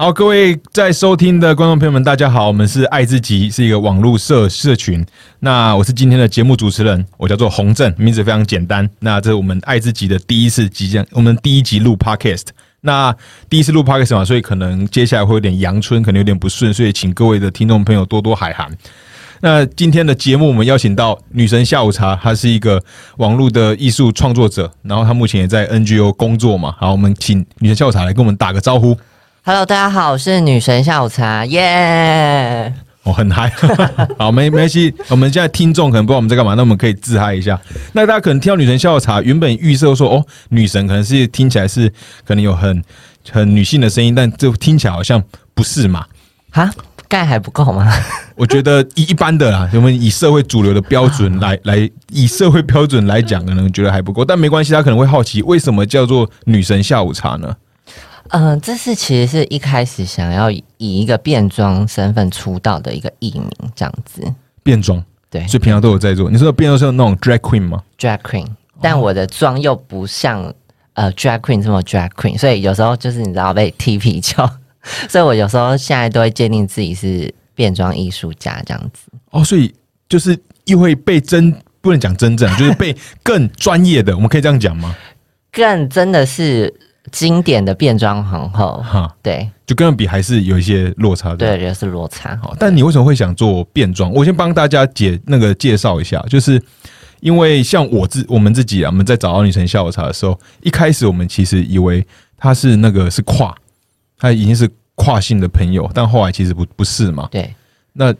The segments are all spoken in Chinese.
好，各位在收听的观众朋友们，大家好，我们是爱之极，是一个网络社社群。那我是今天的节目主持人，我叫做洪正，名字非常简单。那这是我们爱之极的第一次即将，我们第一集录 podcast。那第一次录 podcast 嘛，所以可能接下来会有点阳春，可能有点不顺，所以请各位的听众朋友多多海涵。那今天的节目，我们邀请到女神下午茶，她是一个网络的艺术创作者，然后她目前也在 NGO 工作嘛。好，我们请女神下午茶来跟我们打个招呼。Hello，大家好，我是女神下午茶，耶、我，很嗨，好，没没关系。我们现在听众可能不知道我们在干嘛，那我们可以自嗨一下。那大家可能听到女神下午茶，原本预设说，哦，女神可能是听起来是可能有很很女性的声音，但这听起来好像不是嘛？哈，盖还不够吗？我觉得一一般的啦，我们以社会主流的标准来来，以社会标准来讲，可能觉得还不够，但没关系。他可能会好奇，为什么叫做女神下午茶呢？嗯、这是其实是一开始想要以一个变装身份出道的一个艺名，这样子。变装，对所以平常都有在做。你说的变装是那种 drag queen 吗？，drag queen，但我的妆又不像呃 drag queen 这么 drag queen，所以有时候就是你知道被踢皮球，所以我有时候现在都会界定自己是变装艺术家这样子。哦，所以就是又会被真不能讲真正，就是被更专业的，我们可以这样讲吗？更真的是经典的变装皇后，哈，对就跟人比还是有一些落差的。对，也是落差。好，但你为什么会想做变装？我先帮大家解那个介绍一下，就是因为像我自我们自己啊，我们在找到女神下午茶的时候，一开始我们其实以为她是那个是跨，她已经是跨性的朋友，但后来其实不不是嘛？对，那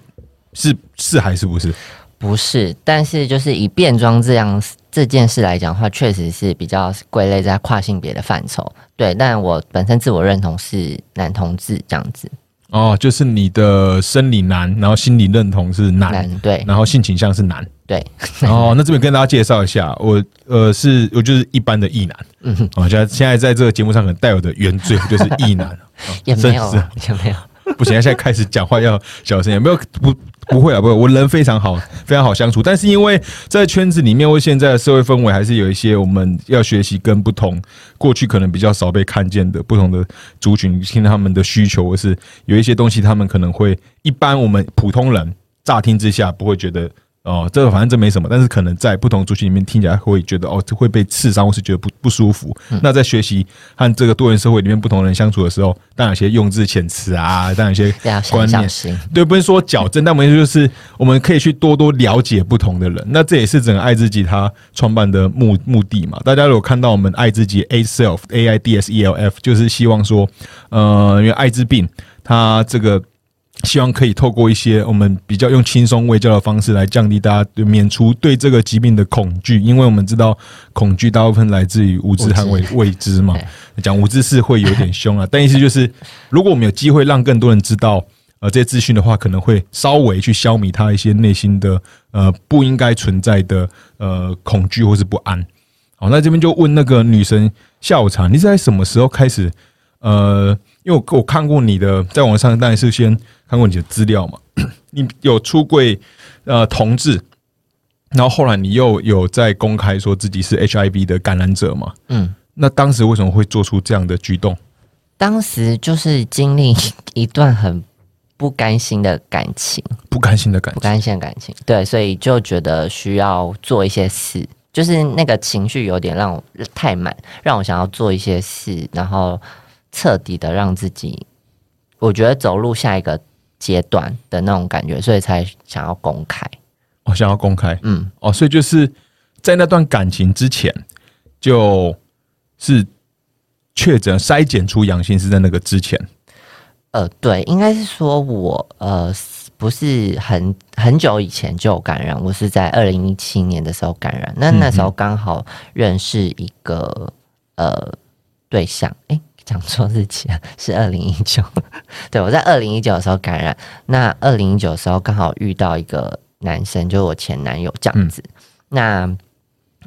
是是还是不是？不是，但是就是以变装这样这件事来讲的话，确实是比较归类在跨性别的范畴。对，但我本身自我认同是男同志这样子，哦，就是你的生理男，然后心理认同是男，男对。然后性倾向是男。对，哦，那这边跟大家介绍一下，我呃是我就是一般的异男，嗯，哦，现在现在在这个节目上可能带有的原罪就是异男，哦也没有也没有。不行，现在开始讲话要小声一点，没有不不会啊，不会，我人非常好，非常好相处。但是因为在圈子里面或现在的社会氛围，还是有一些我们要学习跟不同过去可能比较少被看见的不同的族群，听他们的需求，或是有一些东西，他们可能会一般我们普通人乍听之下不会觉得。哦，这个反正这没什么，但是可能在不同族群里面听起来会觉得哦，这会被刺伤，或是觉得不不舒服。那在学习和这个多元社会里面不同人相处的时候，当然有些用字遣词啊，当然有些观念对，不是说矫正，但我们就是我们可以去多多了解不同的人。那这也是整个爱自己他创办的目目的嘛。大家如果看到我们爱自己 A self A I D S E L F，就是希望说，呃，因为艾滋病它这个。希望可以透过一些我们比较用轻松微教的方式来降低大家对免除对这个疾病的恐惧，因为我们知道恐惧大部分来自于无知和未未知嘛。讲无知是会有点凶啊，但意思就是，如果我们有机会让更多人知道呃这些资讯的话，可能会稍微去消弭他一些内心的呃不应该存在的呃恐惧或是不安。好，那这边就问那个女神下午茶，你是在什么时候开始？呃，因为我我看过你的，在网上当然是先看过你的资料嘛，你有出柜呃同志，然后后来你又有在公开说自己是 HIV 的感染者嘛？嗯，那当时为什么会做出这样的举动？当时就是经历一段很不甘心的感情。不甘心的感情，不甘心的感情，对，所以就觉得需要做一些事，就是那个情绪有点让我太满，让我想要做一些事，然后彻底的让自己，我觉得走入下一个阶段的那种感觉，所以才想要公开。我、想要公开。嗯，哦，所以就是在那段感情之前，就是确诊筛检出阳性是在那个之前，呃，对，应该是说我呃不是很很久以前就有感染，我是在二零一七年的时候感染，那那时候刚好认识一个呃对象，诶，讲错日期了，是二零一九。对我在二零一九的时候感染，那二零一九的时候刚好遇到一个男生，就是我前男友这样子。那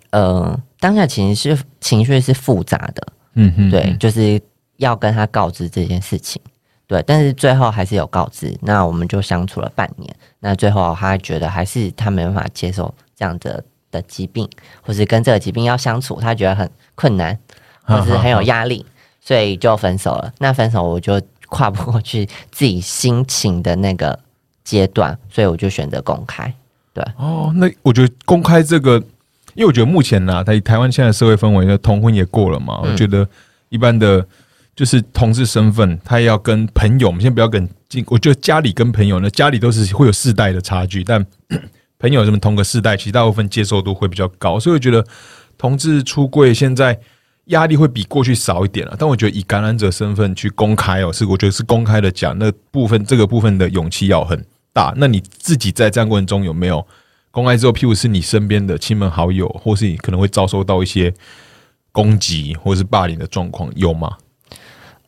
呃，当下其实是情绪是复杂的，嗯哼，对，就是要跟他告知这件事情。对，但是最后还是有告知。那我们就相处了半年。那最后他觉得还是他没办法接受这样的的疾病，或是跟这个疾病要相处，他觉得很困难，或是很有压力，所以就分手了。那分手我就跨不过去自己心情的那个阶段，所以我就选择公开。对，哦，那我觉得公开这个，因为我觉得目前呢，在台湾现在社会氛围，那同婚也过了嘛，我觉得一般的，就是同志身份，他要跟朋友，我们先不要跟进，我觉得家里跟朋友呢，家里都是会有世代的差距，但 朋友什么同个世代，其实大部分接受度会比较高，所以我觉得同志出柜现在压力会比过去少一点了。但我觉得以感染者身份去公开哦，是我觉得是公开的讲，那部分这个部分的勇气要很。大，那你自己在这样过程中有没有公开之后，譬如是你身边的亲朋好友，或是你可能会遭受到一些攻击或是霸凌的状况，有吗？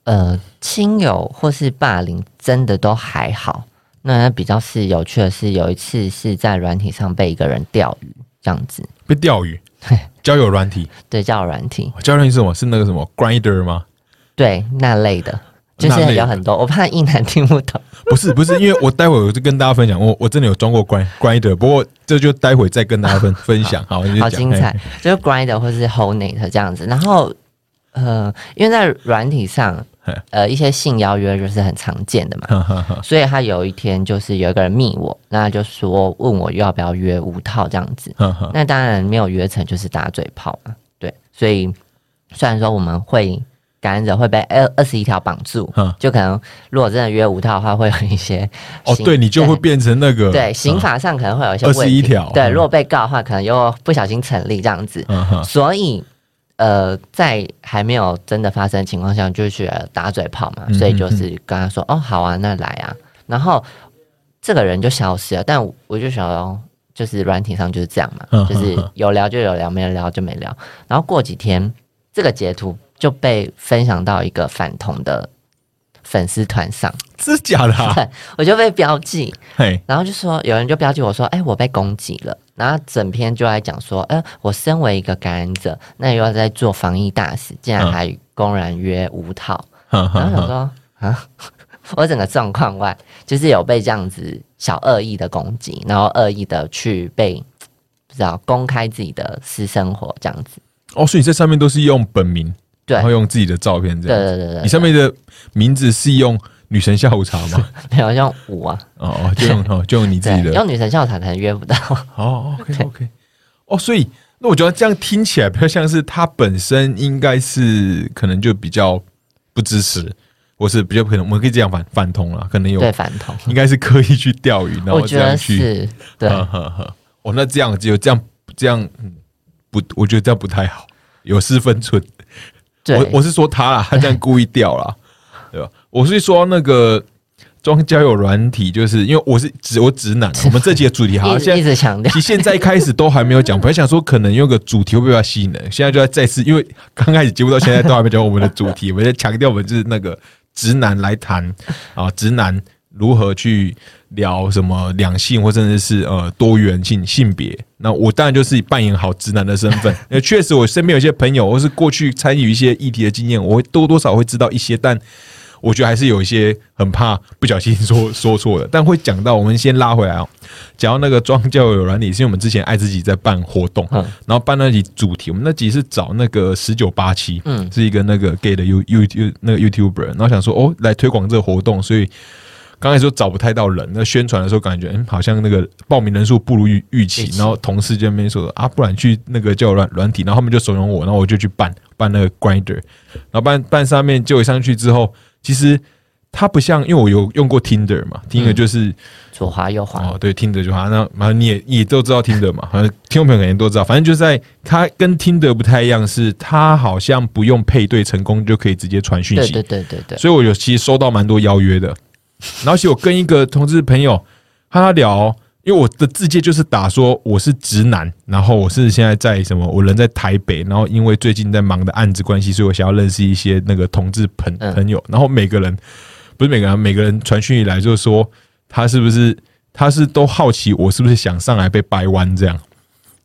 呃，亲友或是霸凌真的都还好。那比较是有趣的是，有一次是在软体上被一个人钓鱼，这样子被钓鱼，交友软体，对，交友软体，交友软体是什么？是那个什么 Grinder 吗？对，那类的。就是有很多，我怕一男听不懂。不是不是，因为我待会我就跟大家分享，我我真的有装过 Grinder，不过这就待会再跟大家分 分享。好，好精彩，就是 Grinder 或是 Hornet 这样子。然后呃，因为在软体上，呃，一些性邀约就是很常见的嘛，所以他有一天就是有一个人密我，那就说问我要不要约五套这样子。那当然没有约成，就是打嘴炮嘛。对，所以虽然说我们会。感染者会被二二十一条绑住，就可能如果真的约五套的话，会有一些哦，对你就会变成那个对刑法上可能会有一些二十一条，对，如果被告的话，可能又不小心成立这样子，所以呃，在还没有真的发生情况下，就去打嘴炮嘛，所以就是跟他说哦，好啊，那来啊，然后这个人就消失了，但我就想，就是软体上就是这样嘛，就是有聊就有聊，没聊就没聊，然后过几天这个截图。就被分享到一个反同的粉丝团上，是假的？对，我就被标记，然后就说有人就标记我说，哎，我被攻击了。然后整篇就在讲说，哎，我身为一个感染者，那又要在做防疫大使，竟然还公然约五套。然后想说啊，我整个状况外就是有被这样子小恶意的攻击，然后恶意的去被不知道公开自己的私生活这样子。哦，所以这上面都是用本名。然后用自己的照片这样，对对对对。你上面的名字是用女神下午茶吗？没有，用五啊。哦哦，就用哦，就用你自己的。用女神下午茶可能约不到。哦，OK OK。哦，所以那我觉得这样听起来比较像是他本身应该是可能就比较不支持，我是比较可能我们可以这样反反通了，可能有对反通，应该是刻意去钓鱼，然后这样去。对，哦，那这样就这样这样，不，我觉得这样不太好，有失分寸。我我是说他啦，他这样故意掉了，对吧？我是说那个装交友软体，就是因为我是直我直男，我们这集的主题好像一直强调，其实现在一开始都还没有讲，本来想说可能用个主题会比较吸引人，现在就要再次，因为刚开始节目到现在都还没讲我们的主题，我在强调我们就是那个直男来谈啊，直男。如何去聊什么两性或甚至是呃多元性性别？那我当然就是扮演好直男的身份。那，确实我身边有些朋友或是过去参与一些议题的经验，我会多多少会知道一些，但我觉得还是有一些很怕不小心说 说错的。但会讲到，我们先拉回来哦，讲到那个庄教友软体，是因为我们之前爱自己在办活动，然后办那集主题，我们那集是找那个十九八七，嗯，是一个那个 gay 的 you you you 那个 youtuber，然后想说哦来推广这个活动，所以。刚才说找不太到人，那宣传的时候感觉，嗯，好像那个报名人数不如预预期。然后同事就那边说啊，不然去那个叫软软体，然后他们就怂恿我，然后我就去办办那个 Grinder，然后办办上面就上去之后，其实它不像，因为我有用过 Tinder 嘛，Tinder 就是左滑右滑哦，对，Tinder 就滑，那反正你也也都知道 Tinder 嘛，反正听众朋友肯定都知道，反正就在它跟 Tinder 不太一样，是它好像不用配对成功就可以直接传讯息，对对对对，所以我有其实收到蛮多邀约的。然后，其实我跟一个同志朋友和他聊，因为我的字界就是打说我是直男，然后我是现在在什么，我人在台北，然后因为最近在忙的案子关系，所以我想要认识一些那个同志朋朋友。然后每个人不是每个人，每个人传讯以来就是说他是不是他是都好奇我是不是想上来被掰弯这样。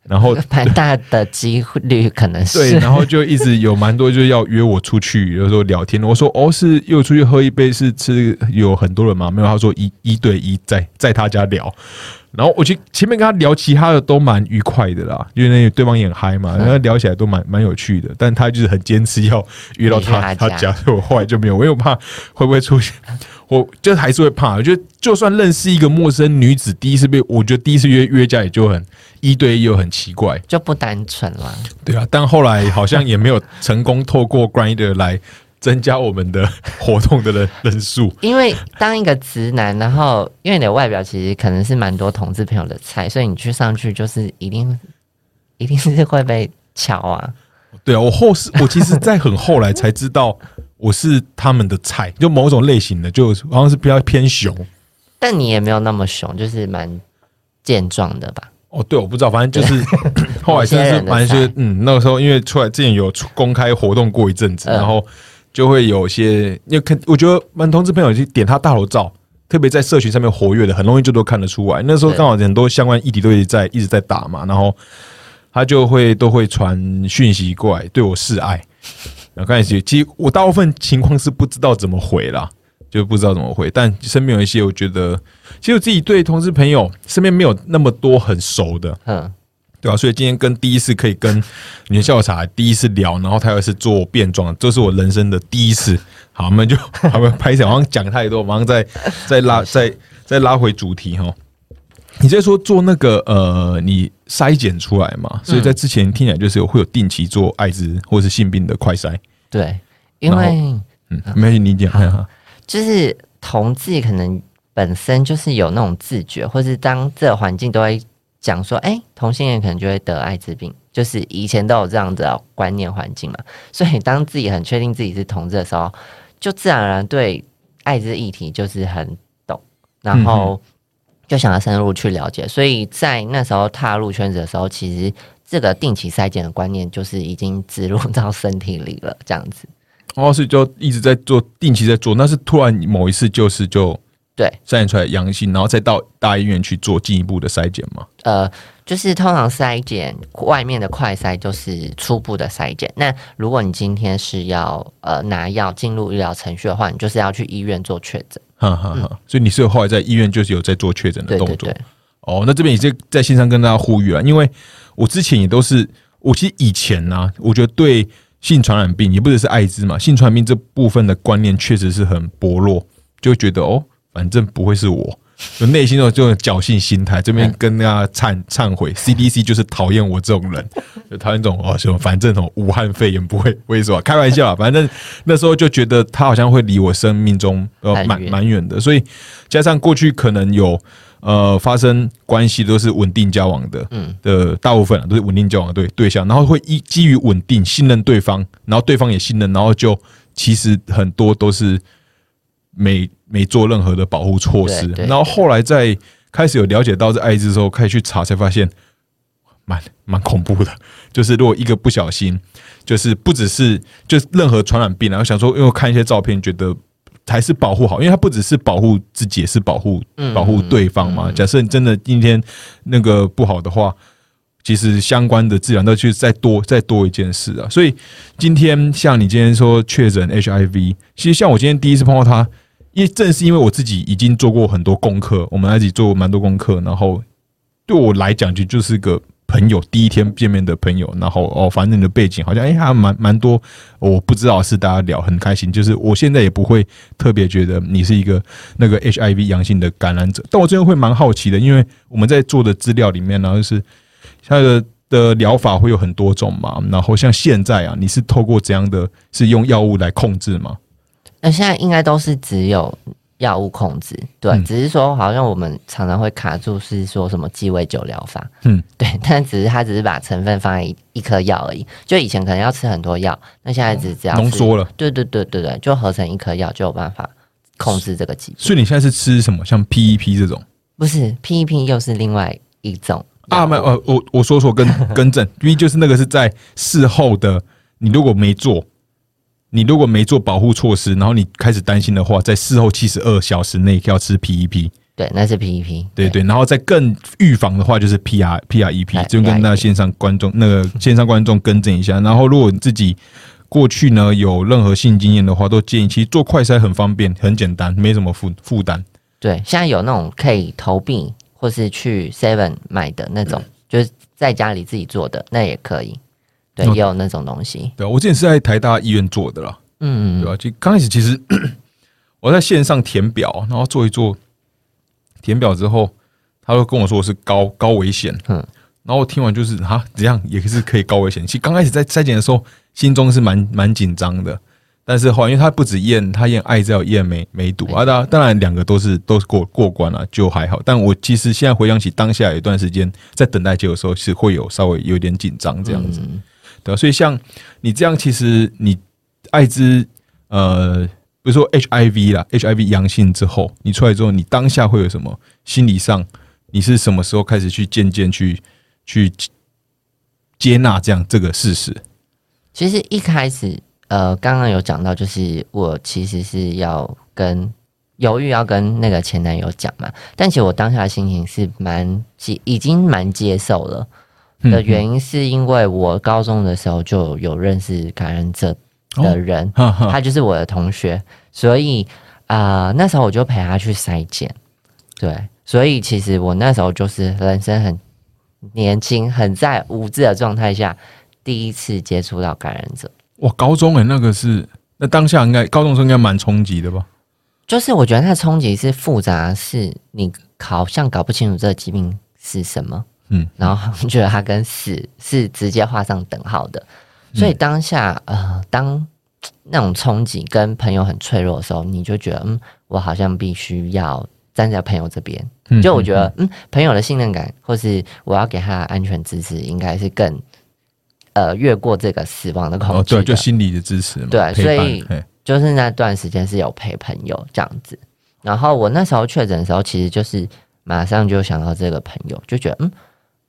然后 蛮大的几率可能是对，然后就一直有蛮多就是要约我出去，有时候聊天。我说哦，是又出去喝一杯，是吃有很多人吗？没有，他说一一对一在在他家聊。然后我去前面跟他聊其他的都蛮愉快的啦，因为那对方也很嗨嘛，然后聊起来都蛮蛮有趣的。但他就是很坚持要约到他他家，所以 我后来就没有，我又怕会不会出现，我就还是会怕。我觉得就算认识一个陌生女子，第一次被我觉得第一次约约架也就很一对一又很奇怪，就不单纯了。对啊，但后来好像也没有 成功透过 Grinder 来。增加我们的活动的人人数，因为当一个直男，然后因为你的外表其实可能是蛮多同志朋友的菜，所以你去上去就是一定 一定是会被瞧啊。对啊，我后是，我其实在很后来才知道我是他们的菜，就某种类型的，就好像是比较偏熊。但你也没有那么熊，就是蛮健壮的吧？哦，对，我不知道，反正就是 后来真的是反正就是嗯，那个时候因为出来之前有公开活动过一阵子，然后。就会有些，因为看我觉得蛮同志朋友去点他大头照，特别在社群上面活跃的，很容易就都看得出来。那时候刚好很多相关议题都一直在一直在打嘛，然后他就会都会传讯息过来对我示爱。然后开始，其实我大部分情况是不知道怎么回啦，就不知道怎么回。但身边有一些，我觉得其实我自己对同事朋友身边没有那么多很熟的，嗯。对吧？所以今天跟第一次可以跟女校茶第一次聊，然后他又是做变装，这是我人生的第一次。好，我们就我们拍下，好像讲太多，马上再再拉再再拉回主题哈。你在说做那个呃，你筛检出来嘛？所以在之前听起来就是有会有定期做艾滋或是性病的快筛。对，因为嗯，没你讲哈，就是同志可能本身就是有那种自觉，或是当这个环境都会。讲说，哎，同性恋可能就会得艾滋病，就是以前都有这样的观念环境嘛。所以当自己很确定自己是同志的时候，就自然而然对艾滋议题就是很懂，然后就想要深入去了解。所以在那时候踏入圈子的时候，其实这个定期筛检的观念就是已经植入到身体里了，这样子。哦，所以就一直在做定期在做，那是突然某一次就是就。对，筛检出来阳性，然后再到大医院去做进一步的筛检吗？呃，就是通常筛检外面的快筛就是初步的筛检。那如果你今天是要呃拿药进入医疗程序的话，你就是要去医院做确诊。哈哈哈，所以你是后来在医院就是有在做确诊的动作。哦，那这边也是在线上跟大家呼吁啊，因为我之前也都是，我其实以前呢，我觉得对性传染病也不只是艾滋嘛，性传染病这部分的观念确实是很薄弱，就觉得哦。反正不会是我，就内心有这种侥幸心态。这边跟大家忏忏悔，CDC 就是讨厌我这种人，就讨厌这种哦，什么反正什么武汉肺炎不会，为什么？开玩笑啊，反正那时候就觉得他好像会离我生命中呃蛮蛮远的。所以加上过去可能有呃发生关系都是稳定交往的，嗯的大部分都是稳定交往的对对象，然后会依基于稳定信任对方，然后对方也信任，然后就其实很多都是没。没做任何的保护措施，然后后来在开始有了解到这艾滋之后，开始去查才发现，蛮蛮恐怖的。就是如果一个不小心，就是不只是就是任何传染病，然后想说，因为看一些照片，觉得还是保护好，因为它不只是保护自己，也是保护保护对方嘛。假设你真的今天那个不好的话，其实相关的治疗都去再多再多一件事啊。所以今天像你今天说确诊 HIV，其实像我今天第一次碰到他。因为正是因为我自己已经做过很多功课，我们一起做蛮多功课，然后对我来讲就就是个朋友，第一天见面的朋友，然后哦，反正你的背景好像哎还蛮蛮多，我不知道是大家聊很开心，就是我现在也不会特别觉得你是一个那个 HIV 阳性的感染者，但我真的会蛮好奇的，因为我们在做的资料里面呢，就是它的的疗法会有很多种嘛，然后像现在啊，你是透过怎样的是用药物来控制吗？那现在应该都是只有药物控制，对，只是说好像我们常常会卡住，是说什么鸡尾酒疗法，嗯，对，但只是它只是把成分放在一颗药而已，就以前可能要吃很多药，那现在只只要浓缩了，对对对对对，就合成一颗药就有办法控制这个疾病。所以你现在是吃什么？像 PEP 这种？不是 PEP 又是另外一种啊？没有，呃，我我说错，更更正因为就是那个是在事后的，你如果没做。你如果没做保护措施，然后你开始担心的话，在事后七十二小时内要吃 PEP，对，那是 PEP，对对，然后再更预防的话，就是 PR PREP，哎就跟那线上观众那个线上观众更正一下。然后，如果你自己过去呢有任何性经验的话，都建议其实做快筛很方便、很简单，没什么负负担。对，现在有那种可以投币或是去 Seven 买的那种，就是在家里自己做的，那也可以。对，嗯也有那种东西。对啊，我之前是在台大医院做的啦，嗯，对啊、就刚开始其实 我在线上填表，然后做一做，填表之后，他就跟我说我是高高危险，嗯。然后我听完就是啊，怎样也是可以高危险。其实刚开始在筛检的时候，心中是蛮蛮紧张的，但是后来因为他不止验，他验艾滋，验梅梅毒啊，当然当然两个都是都是过过关了，就还好。但我其实现在回想起当下有一段时间在等待结果的时候，是会有稍微有点紧张这样子。嗯对啊、所以像你这样，其实你艾滋呃，比如说 HIV 啦，HIV 阳性之后，你出来之后，你当下会有什么心理上？你是什么时候开始去渐渐去去接纳这样这个事实？其实一开始，呃，刚刚有讲到，就是我其实是要跟犹豫要跟那个前男友讲嘛，但其实我当下的心情是蛮接，已经蛮接受了。的原因是因为我高中的时候就有认识感染者的人，他就是我的同学，所以啊、呃那时候我就陪他去筛检，对，所以其实我那时候就是人生很年轻、很在无知的状态下，第一次接触到感染者，哇，高中诶、那个是那当下应该高中生应该蛮冲击的吧？就是我觉得那冲击是复杂，是你好像搞不清楚这个疾病是什么，嗯，然后觉得它跟死是直接画上等号的，所以当下呃，当那种冲击跟朋友很脆弱的时候，你就觉得嗯，我好像必须要站在朋友这边，嗯就我觉得嗯，朋友的信任感或是我要给他的安全支持，应该是更呃越过这个死亡的恐哦，惧的，对，就心理的支持嘛，对所以就是那段时间是有陪朋友这样子。然后我那时候确诊的时候，其实就是马上就想到这个朋友，就觉得嗯，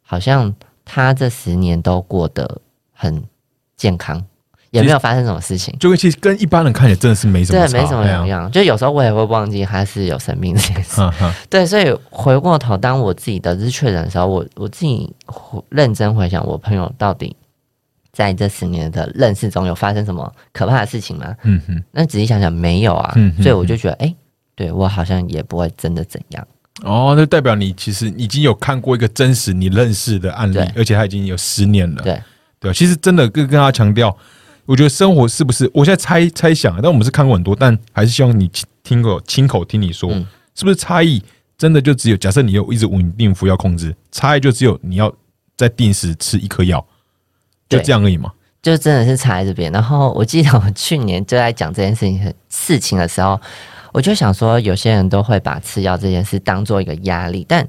好像他这十年都过得很健康，也没有发生什么事情。就跟其实跟一般人看起来真的是没什么对，没什么两样。就有时候我也会忘记他是有生病这件事。对，所以回过头，当我自己得知确诊的时候，我我自己认真回想，我朋友到底在这十年的认识中有发生什么可怕的事情吗？嗯哼。那仔细想想，没有啊。嗯嗯所以我就觉得，哎、对我好像也不会真的怎样。哦，那代表你其实已经有看过一个真实你认识的案例，而且他已经有十年了。对对，其实真的跟跟大家强调，我觉得生活是不是？我现在猜猜想，但我们是看过很多，但还是希望你听听口亲口听你说，嗯是不是差异真的就只有？假设你有一直稳定服药控制，差异就只有你要在定时吃一颗药，就对这样而已嘛。就真的是差在这边。然后我记得我去年就在讲这件事情事情的时候，我就想说，有些人都会把吃药这件事当做一个压力，但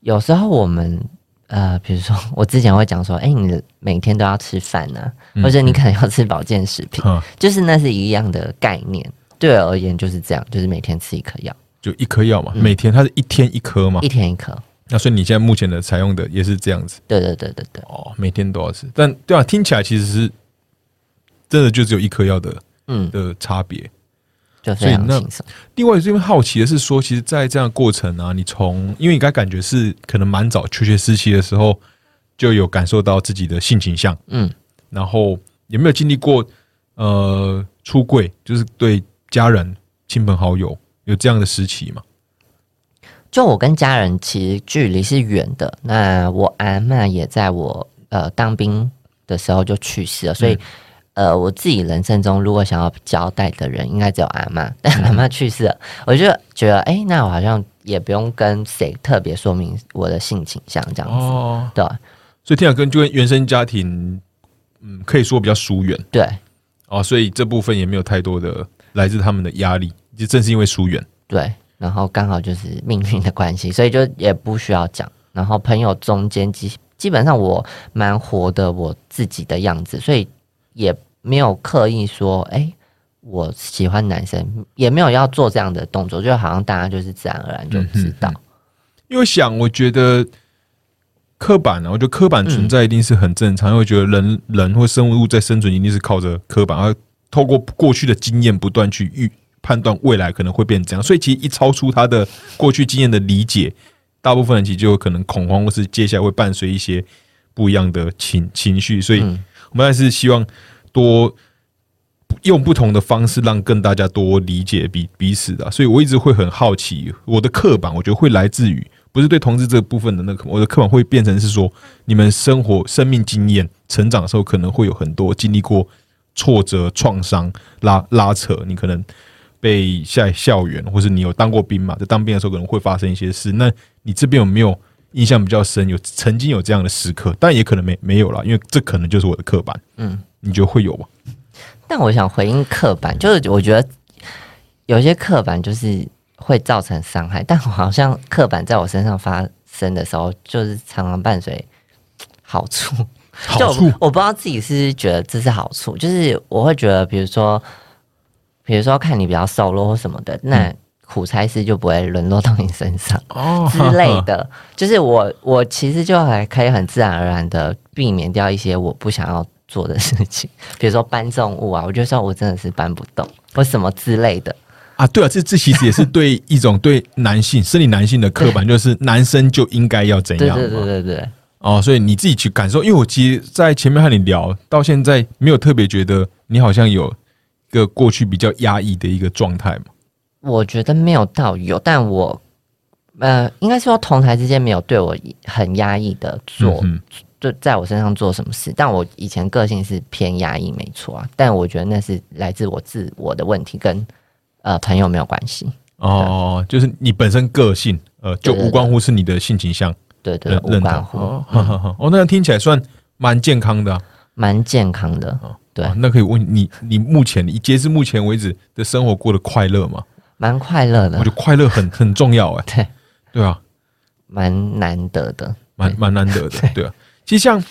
有时候我们呃，比如说我之前会讲说，哎、你每天都要吃饭啊，或者你可能要吃保健食品，哈，就是那是一样的概念。对我而言就是这样，就是每天吃一颗药，就一颗药嘛，每天它是一天一颗嘛一。天一颗。那所以你现在目前的采用的也是这样子对对对对对，哦，每天都要吃。但对啊，听起来其实是真的就只有一颗药的嗯，的差别。就非常所以那。另外这边好奇的是说，其实，在这样的过程啊，你从因为你该感觉是可能蛮早求学时期的时候就有感受到自己的性倾向，嗯，然后有没有经历过呃出柜，就是对家人、亲朋好友有这样的时期嘛？就我跟家人其实距离是远的，那我阿嬷也在我呃当兵的时候就去世了，所以、呃我自己人生中如果想要交代的人，应该只有阿嬷，但 阿嬷去世了，我就觉得哎、诶那我好像也不用跟谁特别说明我的性倾向这样子，哦，对。所以听起来跟就跟原生家庭，嗯，可以说比较疏远。对。哦，所以这部分也没有太多的来自他们的压力，就正是因为疏远。对，然后刚好就是命运的关系，所以就也不需要讲。然后朋友中间基基本上我蛮活的我自己的样子，所以也没有刻意说，哎、我喜欢男生，也没有要做这样的动作，就好像大家就是自然而然就知道。因为想，我觉得刻板啊，我觉得刻板存在一定是很正常，因为我觉得人人或生物在生存一定是靠着刻板，而透过过去的经验不断去预判断未来可能会变成怎样，所以其实一超出他的过去经验的理解，大部分人其实就有可能恐慌，或是接下来会伴随一些不一样的情情绪，所以我们还是希望多用不同的方式让更大家多理解彼彼此的，所以我一直会很好奇，我的刻板我觉得会来自于。不是对同志这部分的那个，我的刻板会变成是说，你们生活、生命经验、成长的时候，可能会有很多经历过挫折、创伤、拉拉扯。你可能被在校园，或是你有当过兵嘛？在当兵的时候，可能会发生一些事。那你这边有没有印象比较深？有曾经有这样的时刻，但也可能没没有了，因为这可能就是我的刻板。嗯，你觉得会有吗？但我想回应刻板，就是我觉得有些刻板就是。会造成伤害，但我好像刻板在我身上发生的时候，就是常常伴随好处。好处，我不知道自己是觉得这是好处，就是我会觉得，比如说，比如说看你比较瘦弱或什么的，那苦差事就不会沦落到你身上哦 之类的。就是我，我其实就还可以很自然而然的避免掉一些我不想要做的事情，比如说搬重物啊，我就说我真的是搬不动或什么之类的。啊，对啊，这这其实也是对一种对男性 生理男性的刻板，就是男生就应该要怎样对对对对对。哦，所以你自己去感受，因为我其实，在前面和你聊到现在，没有特别觉得你好像有一个过去比较压抑的一个状态嘛。我觉得没有到有，但我呃，应该说同台之间没有对我很压抑的做，就在我身上做什么事。但我以前个性是偏压抑，没错啊。但我觉得那是来自我自我的问题跟。呃，朋友没有关系哦，就是你本身个性，呃，就无关乎是你的性倾向，对对，无关乎。哦，那样听起来算蛮健康的，蛮健康的。对，那可以问你，你目前，你截至目前为止的生活过得快乐吗？蛮快乐的，我觉得快乐很很重要，哎，对对啊，蛮难得的，蛮蛮难得的，对啊。其实像。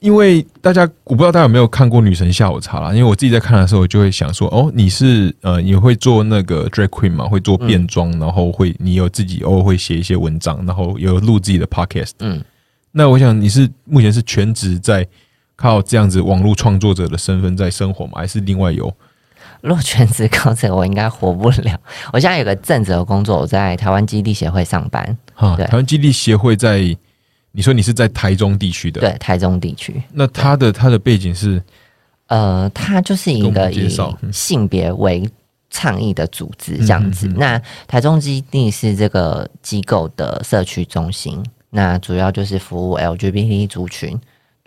因为大家，我不知道大家有没有看过《女神下午茶》啦。因为我自己在看的时候，我就会想说，哦，你是呃，你会做那个 drag queen 嘛？会做变装，然后会你有自己偶尔会写一些文章，然后有录自己的 podcast。嗯，那我想你是目前是全职在靠这样子网络创作者的身份在生活吗？还是另外有？如果全职靠这个，我应该活不了。我现在有个正职的工作，我在台湾基地协会上班。哈，台湾基地协会在。你说你是在台中地区的，对，台中地区。那他的他的背景是，呃，他就是一个以性别为倡议的组织这样子。那台中基地是这个机构的社区中心，那主要就是服务 LGBT 族群。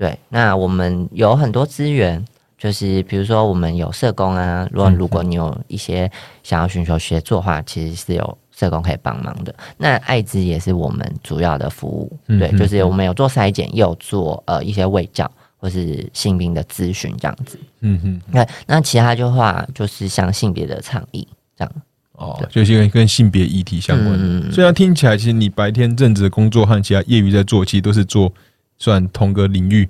对，那我们有很多资源，就是比如说我们有社工啊，如果如果你有一些想要寻求协作的话，其实是有。社工可以帮忙的，那艾滋也是我们主要的服务，对，就是我们有做筛检，也有做呃一些卫教或是性病的咨询这样子。嗯哼，那那其他的话就是像性别的倡议这样。哦，就是跟性别议题相关。虽然听起来，其实你白天正职的工作和其他业余在做，其实都是做算同个领域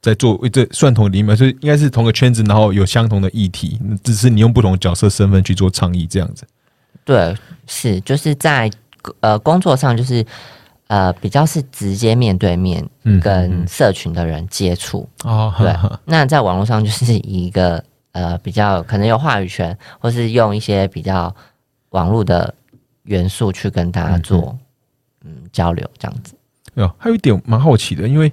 在做，这算同领域嘛，所以应该是同个圈子，然后有相同的议题，只是你用不同角色身份去做倡议这样子。对，是就是在呃工作上，就是呃比较是直接面对面跟社群的人接触哦。对，那在网络上就是一个呃比较可能有话语权，或是用一些比较网络的元素去跟大家做嗯交流这样子。有还有一点蛮好奇的，因为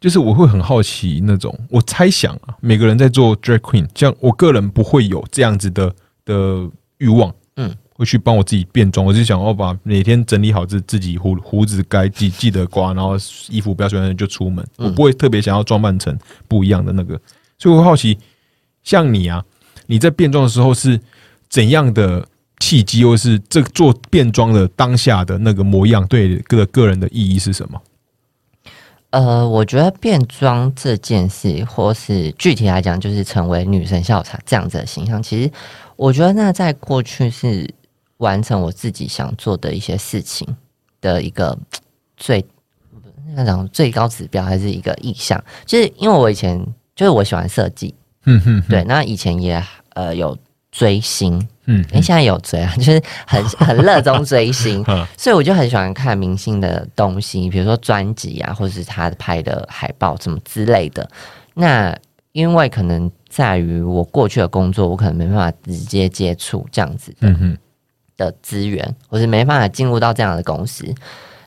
就是我会很好奇那种，我猜想啊，每个人在做 drag queen，像我个人不会有这样子的的欲望。嗯，会去帮我自己变装，我就想要把每天整理好自自己胡胡子该记记得刮，然后衣服不要穿就出门，我不会特别想要装扮成不一样的那个，所以我好奇，像你啊，你在变装的时候是怎样的契机，或是这做变装的当下的那个模样，对个个人的意义是什么？呃，我觉得变装这件事，或是具体来讲，就是成为女神笑茶这样子的形象，其实。我觉得那在过去是完成我自己想做的一些事情的一个最那种最高指标，还是一个意向。就是因为我以前就是我喜欢设计，嗯哼，对，那以前也呃有追星，嗯，哎，现在有追啊，就是很很热衷追星，所以我就很喜欢看明星的东西，比如说专辑啊，或者是他拍的海报什么之类的。那因为可能。在于我过去的工作，我可能没办法直接接触这样子的资源，我是没办法进入到这样的公司。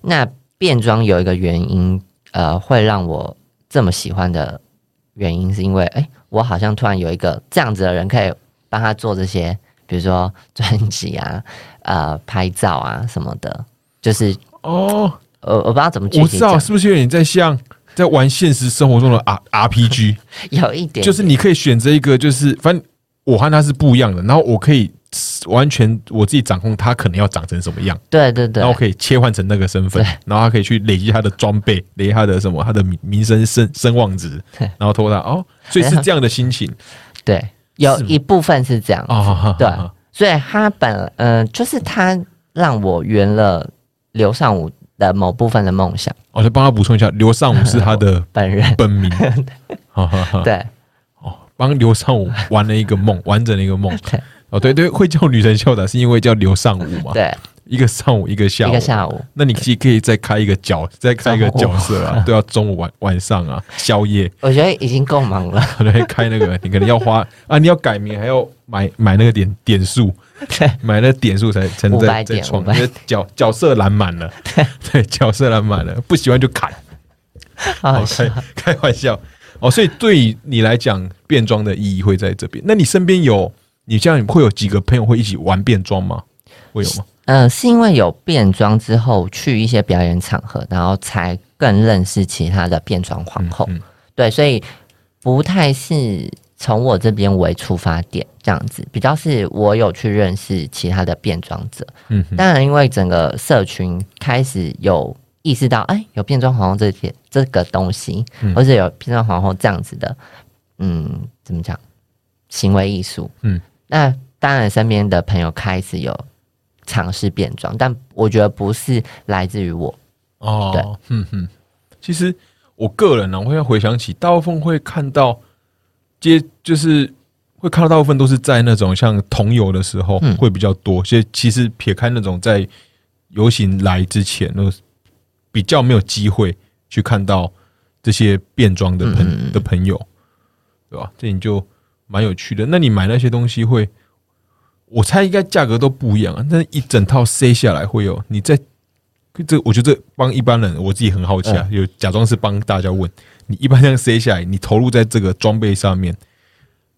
那变装有一个原因，呃，会让我这么喜欢的原因，是因为哎、我好像突然有一个这样子的人可以帮他做这些，比如说专辑啊、呃拍照啊什么的，就是哦，呃我不知道怎么具我知道，是不是有点在像在玩现实生活中的 R RPG？有一点就是你可以选择一个，就是反正我和他是不一样的，然后我可以完全我自己掌控他可能要长成什么样，对对对。然后我可以切换成那个身份，然后他可以去累积他的装备，累积他的什么，他的名名声声声望值，对。然后透过他哦，所以是这样的心情。对，有一部分是这样子对所以他本呃，就是他让我圆了刘尚武的某部分的梦想。我再帮他补充一下，刘尚武是他的 本人本名，对哦，帮刘尚武玩了一个梦，完整的一个梦。对哦，对对，会叫女神秀的是因为叫刘尚武嘛？，对，一个上午，一个下午，一个下午，那你其实可以再开一个角，再开一个角色啊，都要，中午晚晚上啊，宵夜，我觉得已经够忙了。可能会开那个，你可能要花啊，你要改名，还要买买那个点点数，对，买那个点数才才能再再点创，500因为角角色栏满了，对，角色栏满了，不喜欢就砍，好好开开玩笑。哦，所以对你来讲，变装的意义会在这边。那你身边有你这样会有几个朋友会一起玩变装吗？会有吗？嗯、是因为有变装之后去一些表演场合，然后才更认识其他的变装皇后。嗯对，所以不太是从我这边为出发点这样子，比较是我有去认识其他的变装者。嗯当然，因为整个社群开始有意识到，哎，有变装皇后这些这个东西，嗯或者有变装皇后这样子的，嗯，怎么讲，行为艺术，嗯，那当然身边的朋友开始有尝试变装，但我觉得不是来自于我，哦，对，嗯哼，其实我个人呢、我会回想起，大部分会看到接就是会看到大部分都是在那种像同游的时候嗯会比较多，所以其实撇开那种在游行来之前，都比较没有机会去看到这些变装的朋、的朋友，对吧？这你就蛮有趣的。那你买那些东西会，我猜应该价格都不一样啊，但是一整套塞下来会有你在这，我觉得这帮一般人，我自己很好奇啊，有假装是帮大家问，你一般这样塞下来，你投入在这个装备上面，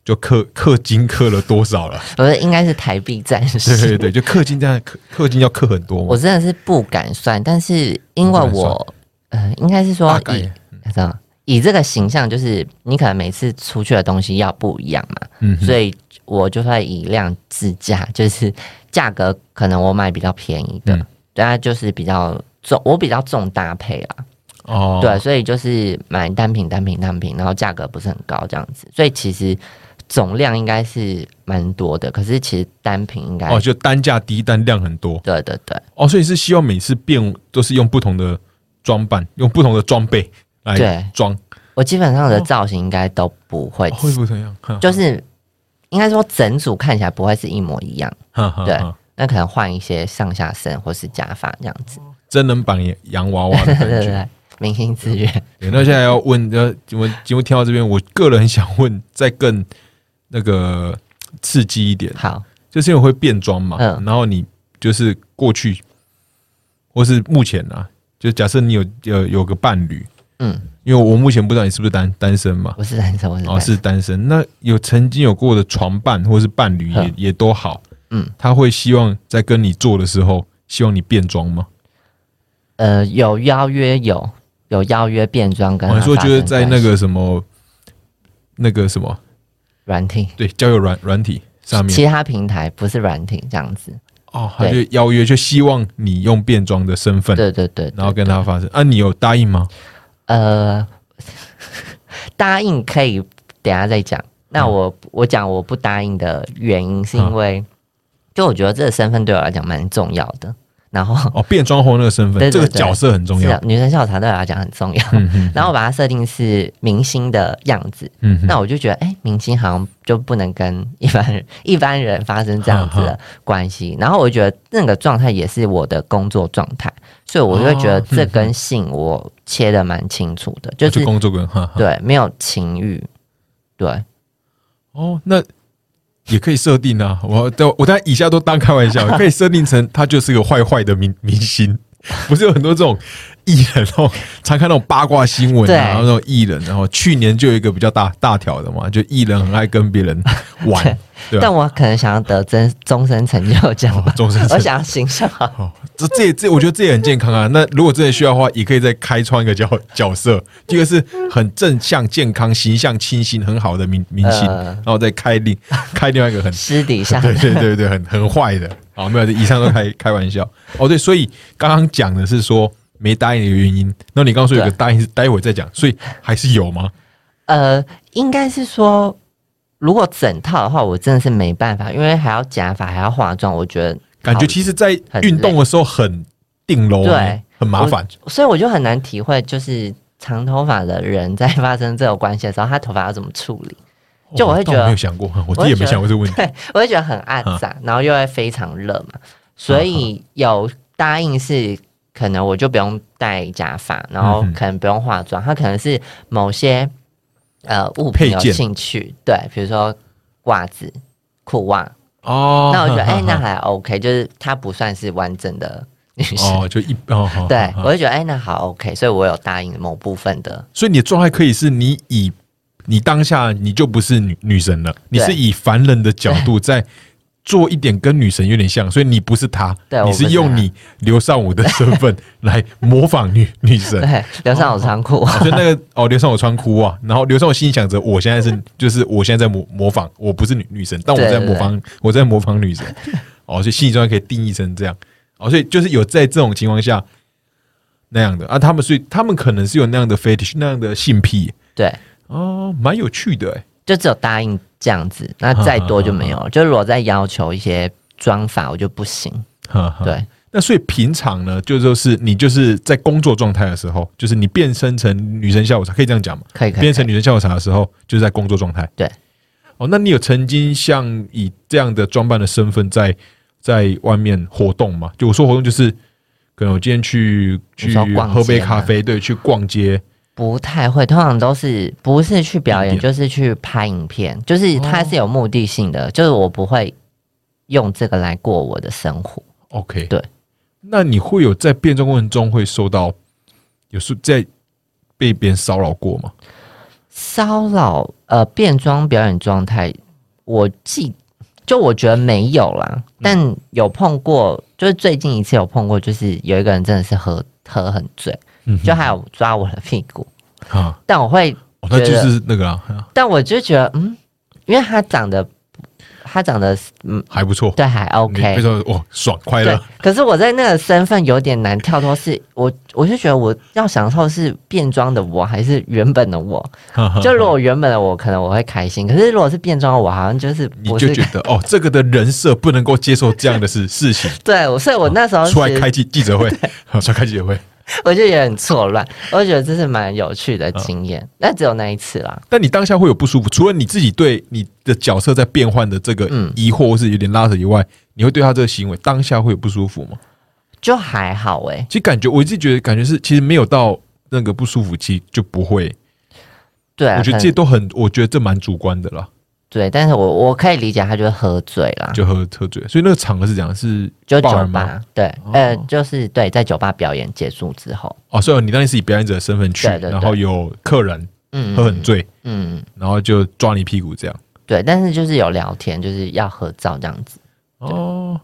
就氪氪金氪了多少了？我觉得应该是台币战士。对对对，就氪金这样氪氪金要氪很多嘛，我真的是不敢算，但是因为我，呃，应该是说以以这个形象，就是你可能每次出去的东西要不一样嘛，嗯，所以我就会以量自价，就是价格可能我买比较便宜的嗯，对啊，就是比较重，我比较重搭配啦，哦，对，所以就是买单品、单品、单品，然后价格不是很高这样子，所以其实总量应该是蛮多的，可是其实单品应该，哦，就单价低，但量很多。对对对。哦，所以是希望每次变都是用不同的装扮，用不同的装备来对。装，我基本上的造型应该都不会哦会不会？就是应该说整组看起来不会是一模一样，对那可能换一些上下身或是假发这样子。真人版洋娃娃的对感觉。对对，明星资源。对，那现在要问，呃，节目节目听到这边，我个人想问，再更那个刺激一点，好，就是因为会变装嘛，嗯然后你就是过去或是目前啊，就假设你有有有个伴侣，嗯，因为我目前不知道你是不是单单身嘛，我是单身，我是哦单身。是单身，那有曾经有过的床伴或是伴侣也嗯也都好，嗯，他会希望在跟你做的时候，希望你变装吗？呃，有邀约有有邀约变装跟我还说就是在那个什么那个什么，软体，对，交友软软体上面。其他平台不是软体这样子。哦，他就邀约，就希望你用变装的身份，对对对，然后跟他发生。啊，你有答应吗？呃，答应可以等下再讲。那嗯我我讲我不答应的原因是因为，就我觉得这个身份对我来讲蛮重要的。然后哦，变装后那个身份，对对对这个角色很重要是啊。女生校茶对我来讲很重要。然后我把它设定是明星的样子，嗯，那我就觉得，哎、明星好像就不能跟一般人 一般人发生这样子的关系。然后我就觉得那个状态也是我的工作状态，所以我就会觉得哦这跟性我切的蛮清楚的，就就是工作跟对没有情欲，对哦，那也可以设定啊。我都我当然以下都当开玩笑，可以设定成他就是个坏坏的明明星。不是有很多这种艺人哦，常看那种八卦新闻啊，然后那种艺人，然后去年就有一个比较大大条的嘛，就艺人很爱跟别人玩。但我可能想要得真终身成就奖吧，终身，我想要形象 好。这这这，我觉得这也很健康啊。那如果真的需要的话，也可以再开创一个角角色，这个是很正向、健康、形象清新、很好的明明星，然后再开另 开另外一个很私底下，对对对对，很很坏的。好，没有，以上都开开玩笑。哦，对，所以刚刚讲的是说没答应的原因，那你刚刚说有个答应是待会再讲，所以还是有吗？呃，应该是说。如果整套的话，我真的是没办法，因为还要假发，还要化妆，我觉得感觉其实，在运动的时候很定喽，对，很麻烦，所以我就很难体会，就是长头发的人在发生这种关系的时候，他头发要怎么处理？就我会觉得没有想过，我自己也没想过这个问题，对，我会觉得很暗杂，然后又会非常热嘛，所以有答应是可能我就不用戴假发，然后可能不用化妆，他可能是某些。呃，物品有兴趣，对，比如说袜子、裤袜。哦，那我觉得 哎，那还 OK，就是它不算是完整的女生，哦，就一哦，对我就觉得哎，那好 OK，所以我有答应某部分的，所以你的状态可以是你以你当下你就不是女女神了，你是以凡人的角度在。做一点跟女神有点像，所以你不是她，你是用你刘尚武的身份 来模仿女女神。对，刘尚武穿裤，就那个哦，刘尚武穿裤啊，然后刘尚武心里想着，我现在是就是我现在在模模仿，我不是女女神，但我在模仿，我在模仿女神。哦，所以心理状态可以定义成这样。哦，所以就是有在这种情况下那样的啊，他们所以他们可能是有那样的 fetish 那样的性癖。对，哦，蛮有趣的哎。就只有答应这样子，那再多就没有了。就如果再要求一些妆法，我就不行。对，那所以平常呢，就就是你就是在工作状态的时候，就是你变身成女神下午茶，可以这样讲吗？可以，变成女神下午茶的时候，就是在工作状态。对。哦，那你有曾经像以这样的装扮的身份在在外面活动吗？就我说活动，就是可能我今天去去喝杯咖啡，对，去逛街。不太会，通常都是不是去表演，就是去拍影片，就是它是有目的性的，就是我不会用这个来过我的生活。OK，对。那你会有在变装过程中会受到有时在被别人骚扰过吗？骚扰呃，变装表演状态，我记就我觉得没有啦，但有碰过，就是最近一次有碰过，就是有一个人真的是喝喝很醉。就还有抓我的屁股啊！但我会，那就是那个啊。但我就觉得，嗯，因为他长得，他长得嗯还不错，对，还 OK，非常哇爽快乐。可是我在那个身份有点难跳脱，是我我就觉得我要享受是变装的我还是原本的我。就如果原本的我，可能我会开心；可是如果是变装的我，好像就是你就觉得 哦，这个的人设不能够接受这样的事事情。对，所以我那时候出来开记记者会，出来开记者会。我就也很错乱，我觉得这是蛮有趣的经验，但只有那一次啦。但你当下会有不舒服，除了你自己对你的角色在变换的这个疑惑或是有点拉扯以外，你会对他这个行为当下会有不舒服吗？就还好哎，其实感觉我一直觉得感觉是，其实没有到那个不舒服期就不会。对，我觉得这些都很，我觉得这蛮主观的啦。对，但是我我可以理解他就是喝醉了，就喝喝醉，所以那个场合是讲是就酒吧，对，呃，就是对，在酒吧表演结束之后，哦，所以你当时是以表演者的身份去，然后有客人，嗯，喝很醉，嗯，然后就抓你屁股这样，对，但是就是有聊天，就是要合照这样子，哦，嗯。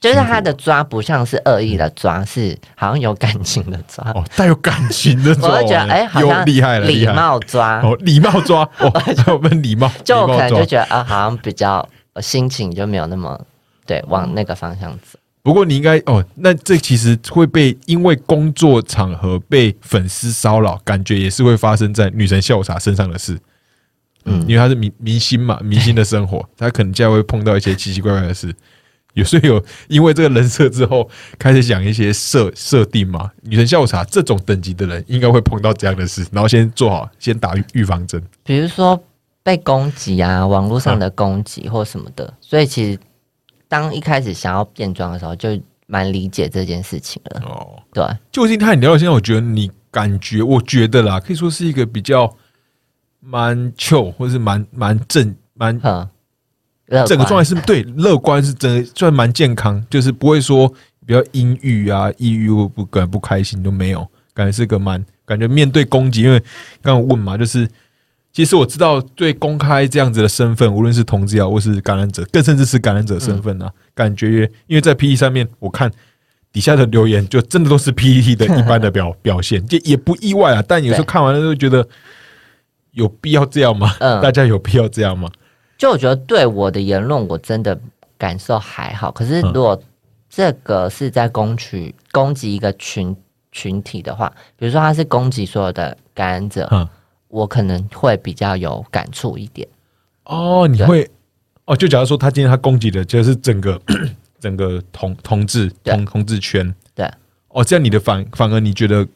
就是他的抓不像是恶意的抓，是好像有感情的抓，哦，带有感情的抓，我会觉得哎，好像厉害了，礼貌抓，哦，礼貌抓，哦，我们礼貌，就我可能就觉得啊，好像比较心情就没有那么对，往那个方向走。不过你应该哦，那这其实会被因为工作场合被粉丝骚扰，感觉也是会发生在女神下午茶身上的事。嗯，因为他是明明星嘛，明星的生活，他可能将会碰到一些奇奇怪怪的事。有时候有因为这个人设之后，开始讲一些设设定嘛。女神下午茶这种等级的人，应该会碰到这样的事，然后先做好，先打预防针。比如说被攻击啊，网络上的攻击或什么的。所以其实当一开始想要变装的时候，就蛮理解这件事情了。哦，对。就近他你聊到现在，我觉得你感觉，我觉得啦，可以说是一个比较蛮 chill，或是蛮蛮正。蛮哼，乐整个状态是对乐观，是真的算蛮健康，就是不会说比较阴郁啊、抑郁或不感不开心都没有，感觉是个蛮感觉面对攻击，因为刚刚问嘛，就是其实我知道对公开这样子的身份，无论是同志啊或是感染者，更甚至是感染者身份啊，感觉因为在 PE 上面我看。底下的留言就真的都是 PPT 的一般的表表现，就也不意外啊。但有时候看完了就觉得有必要这样吗？嗯大家有必要这样吗？就我觉得对我的言论，我真的感受还好。可是嗯。如果这个是在攻取攻击一个群群体的话，比如说他是攻击所有的感染者，嗯，我可能会比较有感触一点。哦，你对。会哦，就假如说他今天他攻击的就是整个 整个同同志对。同同志圈，对，哦，这样你的反反而你觉得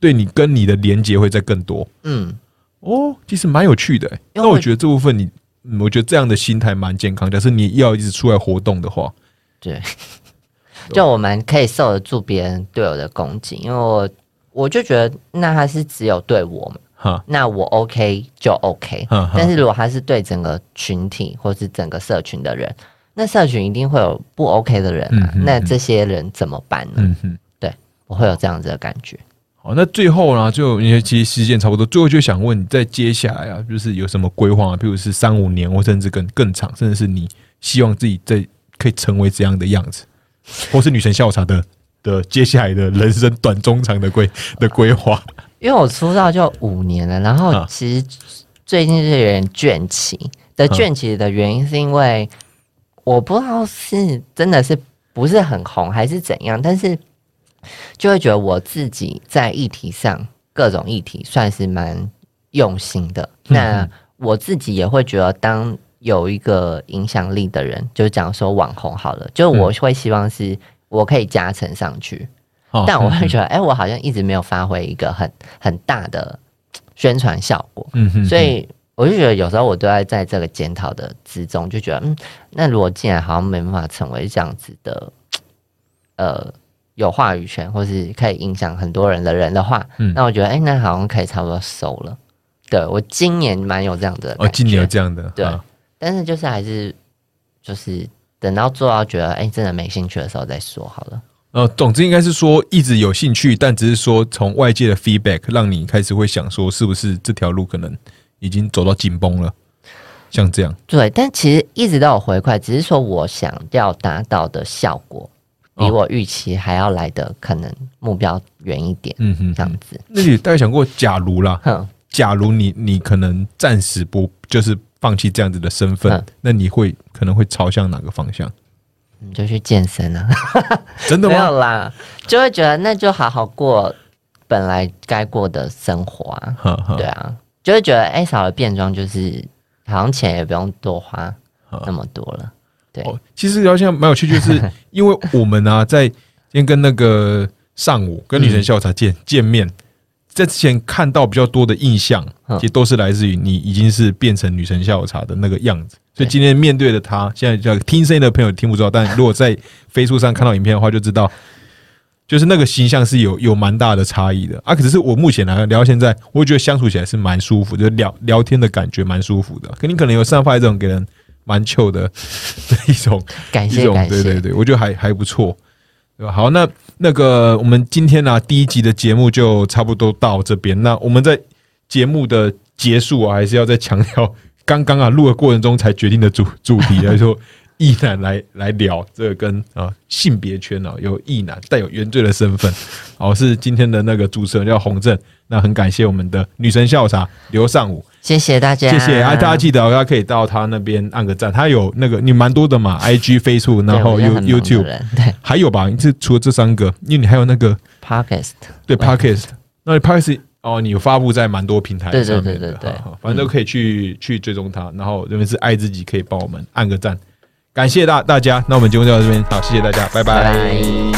对你跟你的连接会再更多。嗯，哦，其实蛮有趣的欸。因为那我觉得这部分你，嗯我觉得这样的心态蛮健康。但是你要一直出来活动的话，对，就我们可以受得住别人对我的攻击，因为我我就觉得那他是只有对我嘛，哈，那我 OK 就 OK，但是如果他是对整个群体或是整个社群的人，那社群一定会有不 OK 的人啊，嗯嗯那这些人怎么办呢？嗯哼。我会有这样子的感觉。好，那最后呢，就因为其实时间差不多，最后就想问你，在接下来啊，就是有什么规划啊？譬如是三五年，或甚至更更长，甚至是你希望自己在可以成为这样的样子，或是女神下午茶的的接下来的人生短中长的规的规划。因为我出道就五年了，然后啊其实最近是有点倦期的倦期的原因是因为我不知道是真的是不是很红还是怎样，但是就会觉得我自己在议题上各种议题算是蛮用心的。那我自己也会觉得，当有一个影响力的人，就讲说网红好了，就我会希望是我可以加成上去。哦但我会觉得，哎、我好像一直没有发挥一个很很大的宣传效果，嗯哼所以我就觉得有时候我都在在这个检讨的之中，就觉得，嗯，那如果既然好像没办法成为这样子的，呃，有话语权或是可以影响很多人的人的话，嗯那我觉得，哎、那好像可以差不多收了。对我今年蛮有这样的哦，今年有这样的，对啊但是就是还是就是等到做到觉得，哎、真的没兴趣的时候再说好了。呃，总之应该是说一直有兴趣，但只是说从外界的 feedback 让你开始会想说，是不是这条路可能已经走到紧绷了，像这样。对，但其实一直都有回馈，只是说我想要达到的效果，比哦我预期还要来的可能目标远一点，嗯哼这样子。那你大概想过，假如啦，哼，假如你你可能暂时不就是放弃这样子的身份，嗯那你会可能会朝向哪个方向？你就去健身啊？真的没？有啦，就会觉得那就好好过本来该过的生活啊。对啊，就会觉得哎、少了变装，就是好像钱也不用多花那么多了。对，哦，其实聊现在蛮有趣，就是 因为我们啊，在今天跟那个上午跟女神下午茶见、见面，在之前看到比较多的印象，嗯其实都是来自于你已经是变成女神下午茶的那个样子。所以今天面对的她，现在叫听声音的朋友听不知道，但如果在飞书上看到影片的话，就知道。就是那个形象是有有蛮大的差异的啊，可是我目前来聊到现在，我觉得相处起来是蛮舒服，就是聊聊天的感觉蛮舒服的。可你可能有散发一种给人蛮 chill 的的一种感一种谢感谢。对对对，我觉得还还不错，对吧？好，那那个我们今天呢、第一集的节目就差不多到这边。那我们在节目的结束啊，还是要再强调刚刚啊录的过程中才决定的主主题来说。异男来来聊这个跟啊性别圈啊有异男带有原罪的身份，好是今天的那个主持人叫洪正，那很感谢我们的女神下午茶刘尚武，谢谢大家，谢谢。啊！大家记得哦大家可以到他那边按个赞，他有那个你蛮多的嘛，IG、Facebook，然后 YouTube，对还有吧？你是除了这三个，因为你还有那个 Podcast 对 Podcast，那你 Podcast 哦，你有发布在蛮多平台对对上面的，对对对反正都可以去去追踪他，然后这边是爱自己，可以帮我们按个赞，感谢大大家。那我们节目就到这边，好，谢谢大家，拜拜